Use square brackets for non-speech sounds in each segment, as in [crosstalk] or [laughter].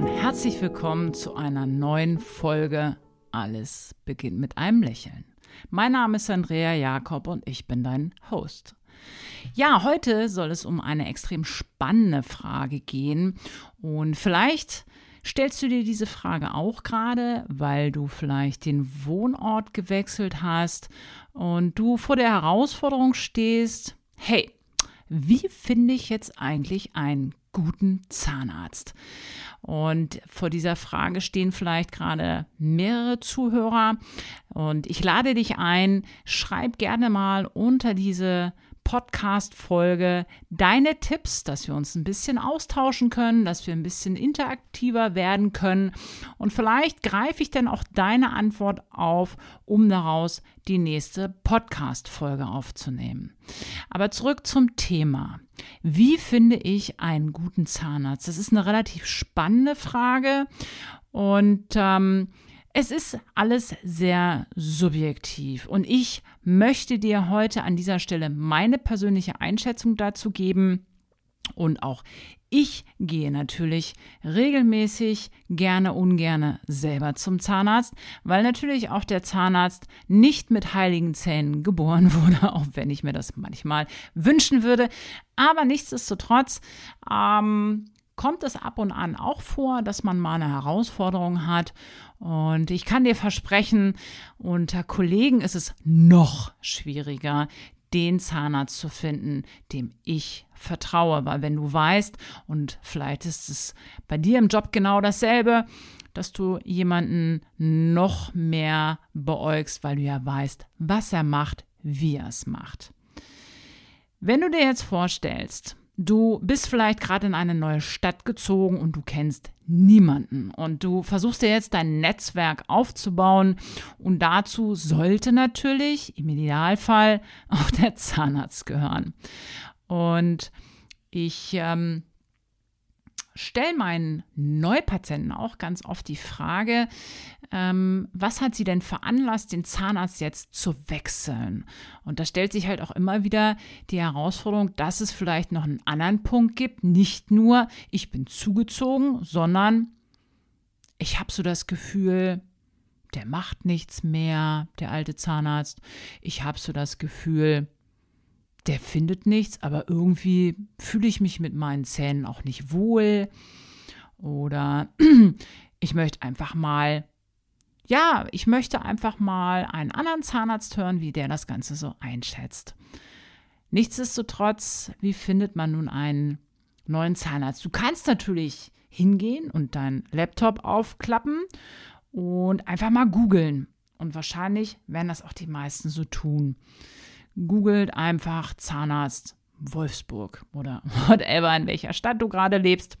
und herzlich willkommen zu einer neuen Folge Alles beginnt mit einem Lächeln. Mein Name ist Andrea Jakob und ich bin dein Host. Ja, heute soll es um eine extrem spannende Frage gehen und vielleicht stellst du dir diese Frage auch gerade, weil du vielleicht den Wohnort gewechselt hast und du vor der Herausforderung stehst, hey, wie finde ich jetzt eigentlich einen guten Zahnarzt? Und vor dieser Frage stehen vielleicht gerade mehrere Zuhörer. Und ich lade dich ein, schreib gerne mal unter diese Podcast-Folge deine Tipps, dass wir uns ein bisschen austauschen können, dass wir ein bisschen interaktiver werden können. Und vielleicht greife ich dann auch deine Antwort auf, um daraus die nächste Podcast-Folge aufzunehmen. Aber zurück zum Thema. Wie finde ich einen guten Zahnarzt? Das ist eine relativ spannende Frage. Und ähm, es ist alles sehr subjektiv und ich möchte dir heute an dieser Stelle meine persönliche Einschätzung dazu geben. Und auch ich gehe natürlich regelmäßig, gerne, ungerne selber zum Zahnarzt, weil natürlich auch der Zahnarzt nicht mit heiligen Zähnen geboren [laughs] wurde, auch wenn ich mir das manchmal wünschen würde. Aber nichtsdestotrotz ähm, kommt es ab und an auch vor, dass man mal eine Herausforderung hat. Und ich kann dir versprechen, unter Kollegen ist es noch schwieriger, den Zahnarzt zu finden, dem ich vertraue. Weil wenn du weißt, und vielleicht ist es bei dir im Job genau dasselbe, dass du jemanden noch mehr beäugst, weil du ja weißt, was er macht, wie er es macht. Wenn du dir jetzt vorstellst, Du bist vielleicht gerade in eine neue Stadt gezogen und du kennst niemanden. Und du versuchst dir jetzt dein Netzwerk aufzubauen. Und dazu sollte natürlich im Idealfall auch der Zahnarzt gehören. Und ich ähm, stelle meinen Neupatienten auch ganz oft die Frage, ähm, was hat sie denn veranlasst, den Zahnarzt jetzt zu wechseln? Und da stellt sich halt auch immer wieder die Herausforderung, dass es vielleicht noch einen anderen Punkt gibt. Nicht nur, ich bin zugezogen, sondern ich habe so das Gefühl, der macht nichts mehr, der alte Zahnarzt. Ich habe so das Gefühl, der findet nichts, aber irgendwie fühle ich mich mit meinen Zähnen auch nicht wohl. Oder [clears throat] ich möchte einfach mal, ja, ich möchte einfach mal einen anderen Zahnarzt hören, wie der das Ganze so einschätzt. Nichtsdestotrotz, wie findet man nun einen neuen Zahnarzt? Du kannst natürlich hingehen und deinen Laptop aufklappen und einfach mal googeln. Und wahrscheinlich werden das auch die meisten so tun googelt einfach Zahnarzt Wolfsburg oder [laughs] whatever, in welcher Stadt du gerade lebst.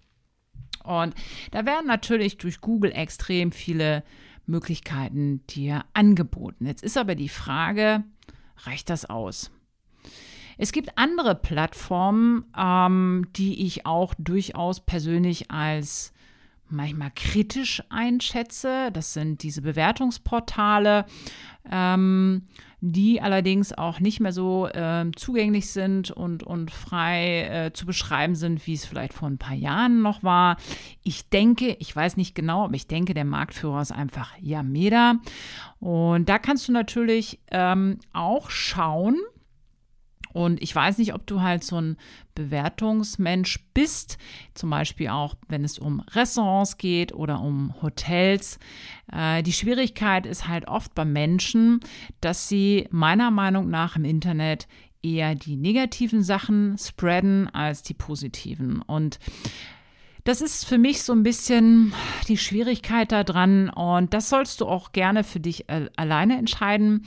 Und da werden natürlich durch Google extrem viele Möglichkeiten dir angeboten. Jetzt ist aber die Frage, reicht das aus? Es gibt andere Plattformen, ähm, die ich auch durchaus persönlich als manchmal kritisch einschätze. Das sind diese Bewertungsportale, ähm, die allerdings auch nicht mehr so äh, zugänglich sind und, und frei äh, zu beschreiben sind, wie es vielleicht vor ein paar Jahren noch war. Ich denke, ich weiß nicht genau, aber ich denke, der Marktführer ist einfach Yameda. Und da kannst du natürlich ähm, auch schauen, und ich weiß nicht, ob du halt so ein Bewertungsmensch bist, zum Beispiel auch, wenn es um Restaurants geht oder um Hotels. Äh, die Schwierigkeit ist halt oft bei Menschen, dass sie meiner Meinung nach im Internet eher die negativen Sachen spreaden als die positiven. Und das ist für mich so ein bisschen die Schwierigkeit daran und das sollst du auch gerne für dich äh, alleine entscheiden.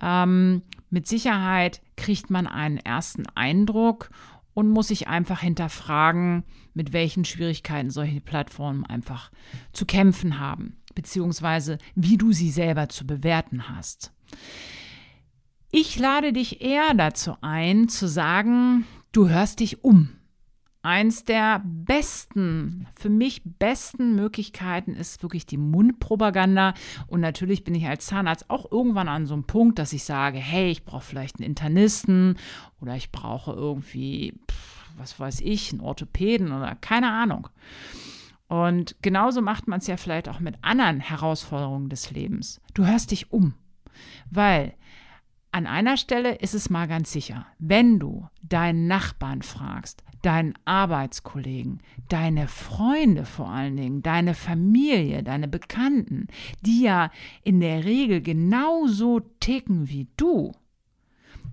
Ähm, mit Sicherheit kriegt man einen ersten Eindruck und muss sich einfach hinterfragen, mit welchen Schwierigkeiten solche Plattformen einfach zu kämpfen haben, beziehungsweise wie du sie selber zu bewerten hast. Ich lade dich eher dazu ein, zu sagen, du hörst dich um. Eins der besten, für mich besten Möglichkeiten ist wirklich die Mundpropaganda. Und natürlich bin ich als Zahnarzt auch irgendwann an so einem Punkt, dass ich sage, hey, ich brauche vielleicht einen Internisten oder ich brauche irgendwie, was weiß ich, einen Orthopäden oder keine Ahnung. Und genauso macht man es ja vielleicht auch mit anderen Herausforderungen des Lebens. Du hörst dich um, weil an einer Stelle ist es mal ganz sicher, wenn du deinen Nachbarn fragst, deinen Arbeitskollegen, deine Freunde vor allen Dingen, deine Familie, deine Bekannten, die ja in der Regel genauso ticken wie du,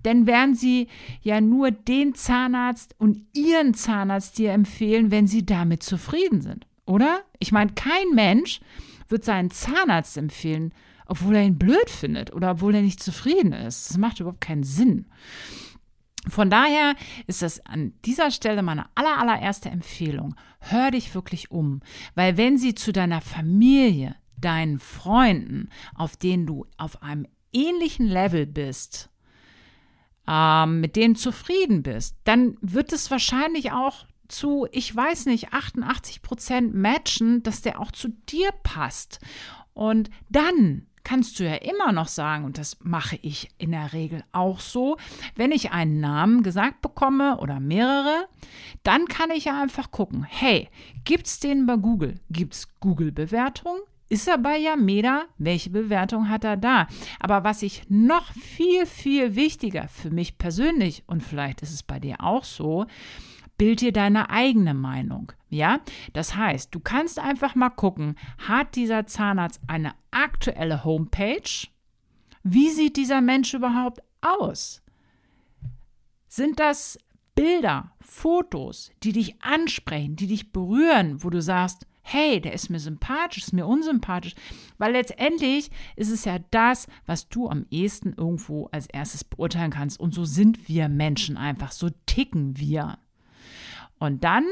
denn werden sie ja nur den Zahnarzt und ihren Zahnarzt dir empfehlen, wenn sie damit zufrieden sind oder? Ich meine, kein Mensch wird seinen Zahnarzt empfehlen, obwohl er ihn blöd findet oder obwohl er nicht zufrieden ist. Das macht überhaupt keinen Sinn. Von daher ist das an dieser Stelle meine aller, allererste Empfehlung. Hör dich wirklich um, weil wenn sie zu deiner Familie, deinen Freunden, auf denen du auf einem ähnlichen Level bist, ähm, mit denen zufrieden bist, dann wird es wahrscheinlich auch zu, ich weiß nicht, 88 Prozent matchen, dass der auch zu dir passt. Und dann kannst du ja immer noch sagen, und das mache ich in der Regel auch so, wenn ich einen Namen gesagt bekomme oder mehrere, dann kann ich ja einfach gucken, hey, gibt es den bei Google? Gibt es Google-Bewertungen? Ist er bei Yameda? Welche Bewertung hat er da? Aber was ich noch viel, viel wichtiger für mich persönlich, und vielleicht ist es bei dir auch so, bild dir deine eigene Meinung. Ja, das heißt, du kannst einfach mal gucken, hat dieser Zahnarzt eine aktuelle Homepage? Wie sieht dieser Mensch überhaupt aus? Sind das Bilder, Fotos, die dich ansprechen, die dich berühren, wo du sagst, hey, der ist mir sympathisch, ist mir unsympathisch, weil letztendlich ist es ja das, was du am ehesten irgendwo als erstes beurteilen kannst. Und so sind wir Menschen einfach, so ticken wir. Und dann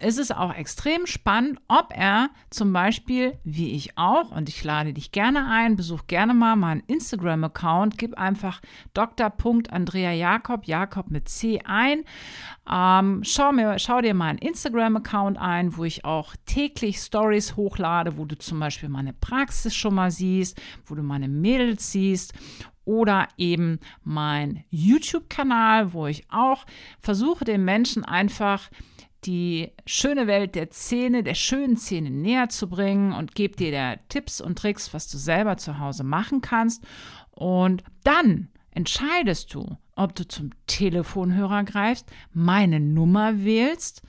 ist es auch extrem spannend, ob er zum Beispiel, wie ich auch, und ich lade dich gerne ein, besuch gerne mal meinen Instagram-Account, gib einfach Dr. Jakob, Jakob mit C ein. Ähm, schau, mir, schau dir meinen Instagram-Account ein, wo ich auch täglich Stories hochlade, wo du zum Beispiel meine Praxis schon mal siehst, wo du meine Mädels siehst oder eben mein YouTube-Kanal, wo ich auch versuche, den Menschen einfach die schöne Welt der Zähne, der schönen Zähne näher zu bringen und gebe dir da Tipps und Tricks, was du selber zu Hause machen kannst. Und dann entscheidest du, ob du zum Telefonhörer greifst, meine Nummer wählst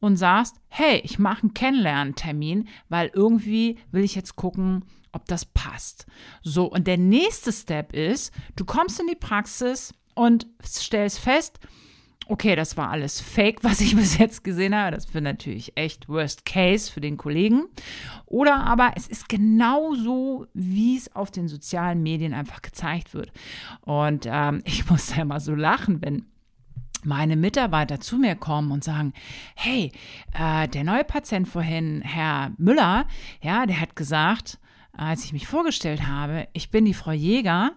und sagst, hey, ich mache einen Kennenlerntermin, weil irgendwie will ich jetzt gucken, ob das passt. So, und der nächste Step ist, du kommst in die Praxis und stellst fest, okay, das war alles Fake, was ich [laughs] bis jetzt gesehen habe. Das wird natürlich echt Worst Case für den Kollegen. Oder aber es ist genau so, wie es auf den sozialen Medien einfach gezeigt wird. Und ähm, [laughs] ich muss ja mal so lachen, wenn meine Mitarbeiter zu mir kommen und sagen, hey, äh, der neue Patient vorhin, Herr Müller, ja, der hat gesagt, als ich mich vorgestellt habe, ich bin die Frau Jäger.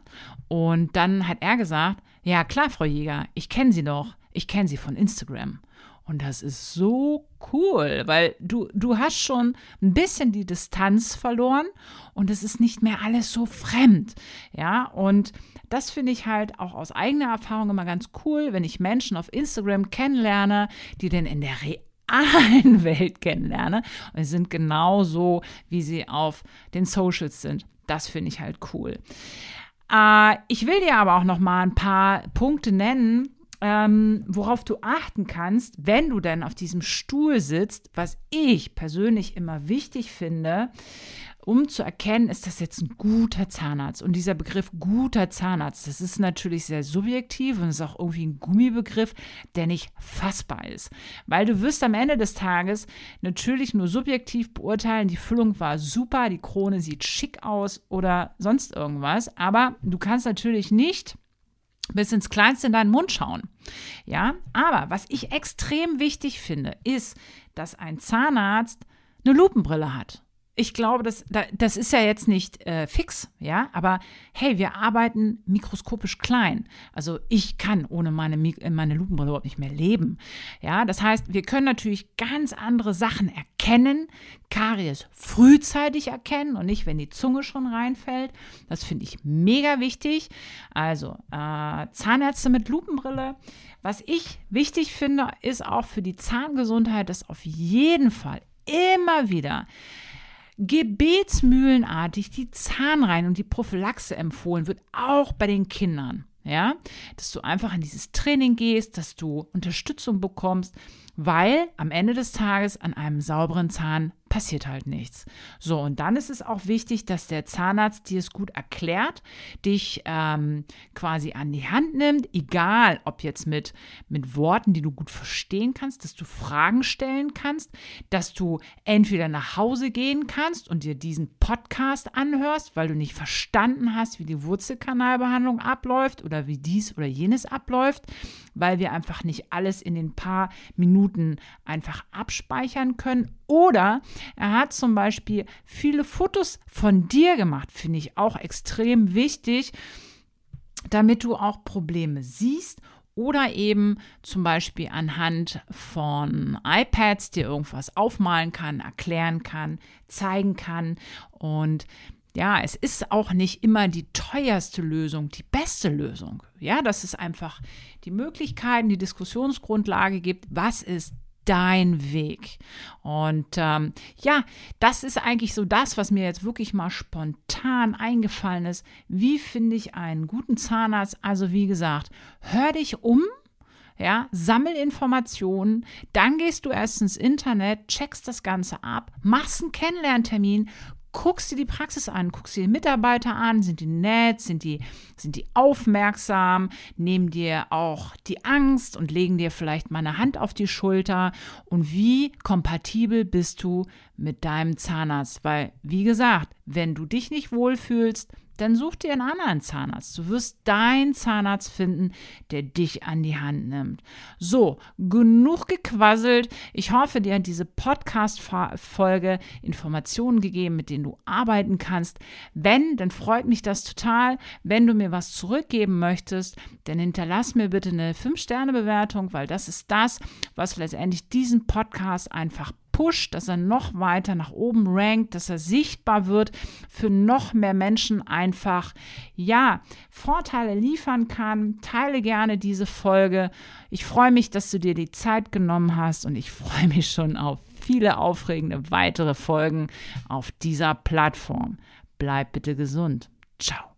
Und dann hat er gesagt, ja klar, Frau Jäger, ich kenne Sie doch. Ich kenne Sie von Instagram. Und das ist so cool, weil du, du hast schon ein bisschen die Distanz verloren und es ist nicht mehr alles so fremd. Ja, und das finde ich halt auch aus eigener Erfahrung immer ganz cool, wenn ich Menschen auf Instagram kennenlerne, die denn in der Realität realen [laughs] Welt kennenlerne. Und sie sind genauso, wie sie auf den Socials sind. Das finde ich halt cool. Äh, ich will dir aber auch noch mal ein paar Punkte nennen, ähm, worauf du achten kannst, wenn du denn auf diesem Stuhl sitzt, was ich persönlich immer wichtig finde, um zu erkennen, ist das jetzt ein guter Zahnarzt. Und dieser Begriff guter Zahnarzt, das ist natürlich sehr subjektiv und ist auch irgendwie ein Gummibegriff, der nicht fassbar ist. Weil du wirst am Ende des Tages natürlich nur subjektiv beurteilen, die Füllung war super, die Krone sieht schick aus oder sonst irgendwas. Aber du kannst natürlich nicht bis ins Kleinste in deinen Mund schauen. Ja, aber was ich extrem wichtig finde, ist, dass ein Zahnarzt eine Lupenbrille hat ich glaube, das, das ist ja jetzt nicht äh, fix, ja, aber hey, wir arbeiten mikroskopisch klein. Also ich kann ohne meine, meine Lupenbrille überhaupt nicht mehr leben. Ja, das heißt, wir können natürlich ganz andere Sachen erkennen, Karies frühzeitig erkennen und nicht, wenn die Zunge schon reinfällt. Das finde ich mega wichtig. Also äh, Zahnärzte mit Lupenbrille. Was ich wichtig finde, ist auch für die Zahngesundheit, dass auf jeden Fall immer wieder gebetsmühlenartig die Zahnreihen und die Prophylaxe empfohlen wird, auch bei den Kindern. Ja, dass du einfach in dieses Training gehst, dass du Unterstützung bekommst, weil am Ende des Tages an einem sauberen Zahn passiert halt nichts. So, und dann ist es auch wichtig, dass der Zahnarzt dir es gut erklärt, dich ähm, quasi an die Hand nimmt, egal ob jetzt mit, mit Worten, die du gut verstehen kannst, dass du Fragen stellen kannst, dass du entweder nach Hause gehen kannst und dir diesen Podcast anhörst, weil du nicht verstanden hast, wie die Wurzelkanalbehandlung abläuft oder wie dies oder jenes abläuft, weil wir einfach nicht alles in den paar Minuten einfach abspeichern können. Oder er hat zum Beispiel viele Fotos von dir gemacht, finde ich auch extrem wichtig, damit du auch Probleme siehst oder eben zum Beispiel anhand von iPads dir irgendwas aufmalen kann, erklären kann, zeigen kann. Und ja, es ist auch nicht immer die teuerste Lösung, die beste Lösung. Ja, dass es einfach die Möglichkeiten, die Diskussionsgrundlage gibt. Was ist dein Weg. Und ähm, ja, das ist eigentlich so das, was mir jetzt wirklich mal spontan eingefallen ist. Wie finde ich einen guten Zahnarzt? Also wie gesagt, hör dich um. Ja, sammel Informationen, dann gehst du erst ins Internet, checkst das Ganze ab, machst einen Kennenlerntermin, guckst dir die Praxis an, guckst dir die Mitarbeiter an, sind die nett, sind die, sind die aufmerksam, nehmen dir auch die Angst und legen dir vielleicht mal eine Hand auf die Schulter. Und wie kompatibel bist du mit deinem Zahnarzt, weil wie gesagt, wenn du dich nicht wohlfühlst, dann such dir einen anderen Zahnarzt. Du wirst deinen Zahnarzt finden, der dich an die Hand nimmt. So, genug gequasselt. Ich hoffe, dir hat diese Podcast-Folge Informationen gegeben, mit denen du arbeiten kannst. Wenn, dann freut mich das total. Wenn du mir was zurückgeben möchtest, dann hinterlass mir bitte eine 5-Sterne-Bewertung, weil das ist das, was letztendlich diesen Podcast einfach pusht, dass er noch weiter nach oben rankt, dass er sichtbar wird, für noch mehr Menschen einfach, ja, Vorteile liefern kann. Teile gerne diese Folge. Ich freue mich, dass du dir die Zeit genommen hast und ich freue mich schon auf viele aufregende weitere Folgen auf dieser Plattform. Bleib bitte gesund. Ciao.